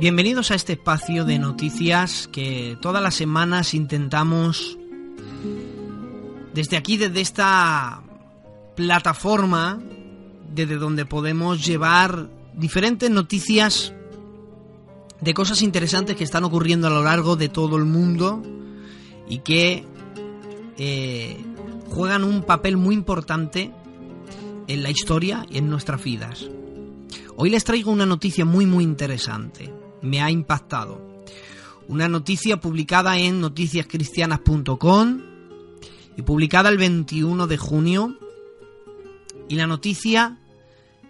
Bienvenidos a este espacio de noticias que todas las semanas intentamos desde aquí, desde esta plataforma, desde donde podemos llevar diferentes noticias de cosas interesantes que están ocurriendo a lo largo de todo el mundo y que eh, juegan un papel muy importante en la historia y en nuestras vidas. Hoy les traigo una noticia muy muy interesante me ha impactado. Una noticia publicada en noticiascristianas.com y publicada el 21 de junio. Y la noticia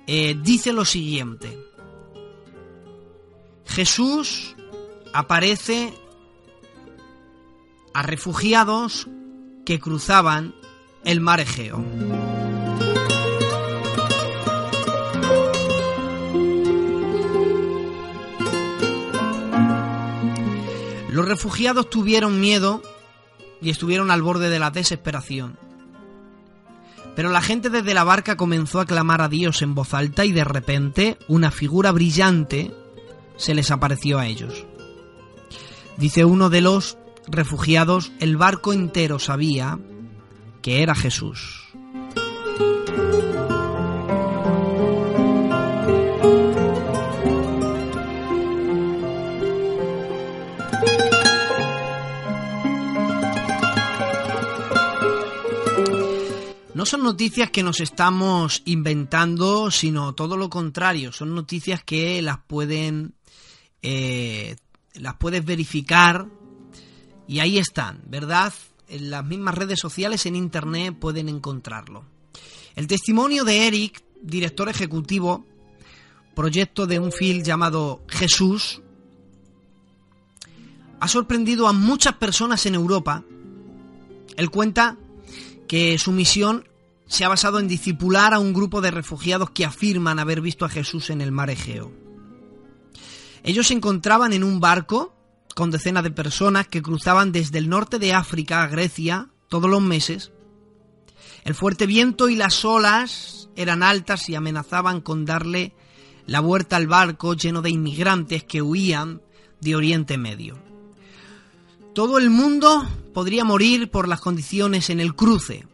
eh, dice lo siguiente. Jesús aparece a refugiados que cruzaban el mar Egeo. Refugiados tuvieron miedo y estuvieron al borde de la desesperación. Pero la gente desde la barca comenzó a clamar a Dios en voz alta y de repente una figura brillante se les apareció a ellos. Dice uno de los refugiados, el barco entero sabía que era Jesús. Noticias que nos estamos inventando, sino todo lo contrario. Son noticias que las pueden, eh, las puedes verificar y ahí están, ¿verdad? En las mismas redes sociales, en internet pueden encontrarlo. El testimonio de Eric, director ejecutivo, proyecto de un film llamado Jesús, ha sorprendido a muchas personas en Europa. Él cuenta que su misión se ha basado en discipular a un grupo de refugiados que afirman haber visto a Jesús en el mar Egeo. Ellos se encontraban en un barco con decenas de personas que cruzaban desde el norte de África a Grecia todos los meses. El fuerte viento y las olas eran altas y amenazaban con darle la vuelta al barco lleno de inmigrantes que huían de Oriente Medio. Todo el mundo podría morir por las condiciones en el cruce.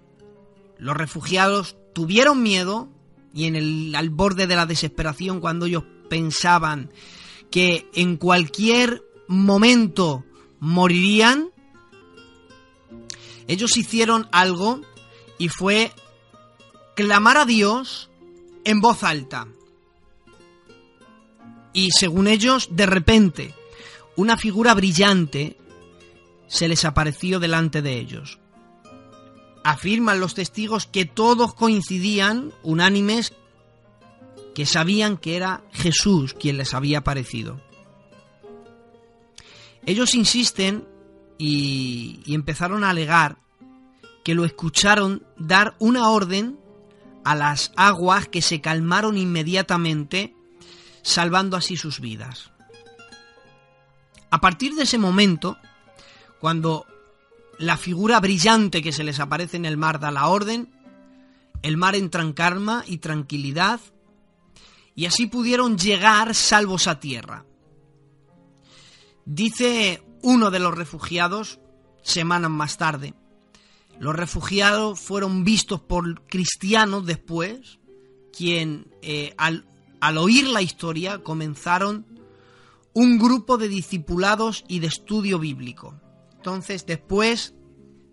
Los refugiados tuvieron miedo y en el al borde de la desesperación cuando ellos pensaban que en cualquier momento morirían, ellos hicieron algo y fue clamar a Dios en voz alta. Y según ellos, de repente, una figura brillante se les apareció delante de ellos. Afirman los testigos que todos coincidían, unánimes, que sabían que era Jesús quien les había aparecido. Ellos insisten y, y, empezaron a alegar que lo escucharon dar una orden a las aguas que se calmaron inmediatamente, salvando así sus vidas. A partir de ese momento, cuando la figura brillante que se les aparece en el mar da la orden, el mar entra en calma y tranquilidad, y así pudieron llegar salvos a tierra. Dice uno de los refugiados, semanas más tarde, los refugiados fueron vistos por cristianos después, quien eh, al, al oír la historia comenzaron un grupo de discipulados y de estudio bíblico. Entonces, después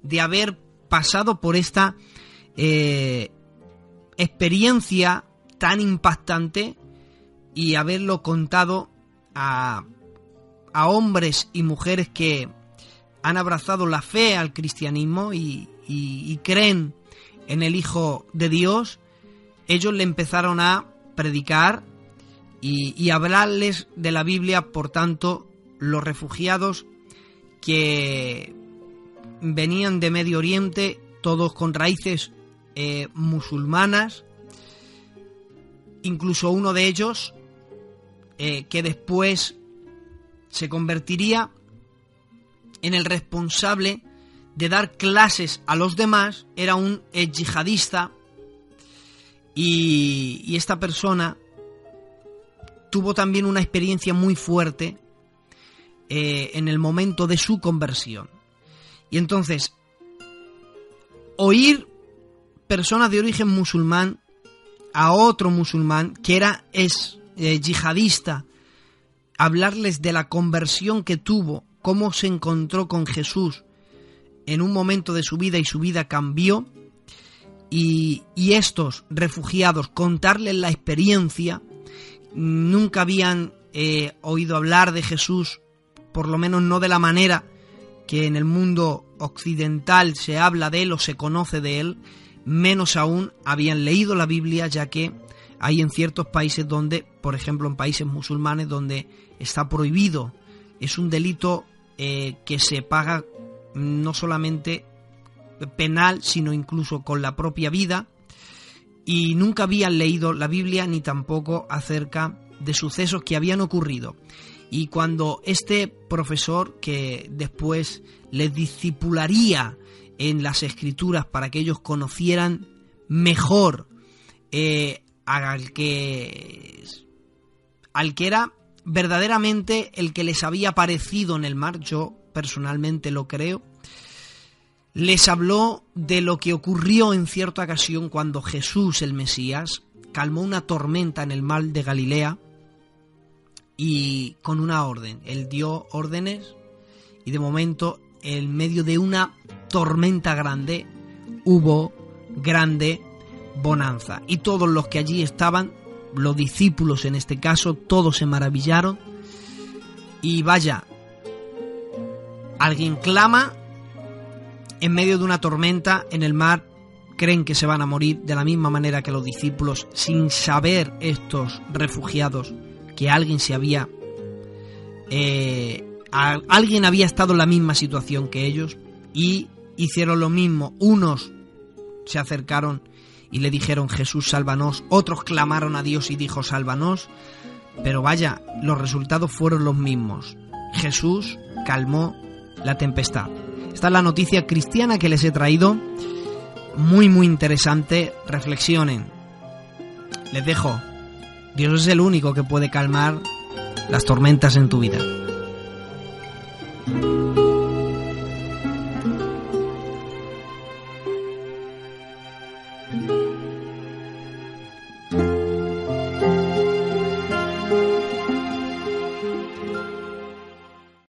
de haber pasado por esta eh, experiencia tan impactante y haberlo contado a, a, hombres y mujeres que han abrazado la fe al cristianismo y, creen en el Hijo de Dios, ellos le empezaron a predicar y, y hablarles de la Biblia, por tanto, los refugiados que venían de Medio Oriente, todos con raíces eh, musulmanas, incluso uno de ellos eh, que después se convertiría en el responsable de dar clases a los demás, era un yihadista. Y, y esta persona tuvo también una experiencia muy fuerte eh, en el momento de su conversión. Y entonces, oír personas de origen musulmán a otro musulmán que era es eh, yihadista, hablarles de la conversión que tuvo, cómo se encontró con Jesús en un momento de su vida y su vida cambió, y, y estos refugiados contarles la experiencia, nunca habían eh, oído hablar de Jesús, por lo menos no de la manera que en el mundo occidental se habla de él o se conoce de él, menos aún habían leído la Biblia, ya que hay en ciertos países donde, por ejemplo en países musulmanes, donde está prohibido, es un delito eh, que se paga no solamente penal, sino incluso con la propia vida, y nunca habían leído la Biblia ni tampoco acerca de sucesos que habían ocurrido. Y cuando este profesor, que después les discipularía en las escrituras para que ellos conocieran mejor eh, al que al que era verdaderamente el que les había aparecido en el mar, yo personalmente lo creo, les habló de lo que ocurrió en cierta ocasión cuando Jesús el Mesías calmó una tormenta en el mar de Galilea y con una orden. Él dio órdenes y de momento en medio de una tormenta grande hubo grande bonanza. Y todos los que allí estaban, los discípulos en este caso, todos se maravillaron. Y vaya, alguien clama en medio de una tormenta en el mar, creen que se van a morir de la misma manera que los discípulos, sin saber estos refugiados que alguien se había... Eh, alguien había estado en la misma situación que ellos y hicieron lo mismo. Unos se acercaron y le dijeron Jesús, sálvanos. Otros clamaron a Dios y dijo, sálvanos. Pero vaya, los resultados fueron los mismos. Jesús calmó la tempestad. Esta es la noticia cristiana que les he traído. Muy, muy interesante. Reflexionen. Les dejo. Dios es el único que puede calmar las tormentas en tu vida.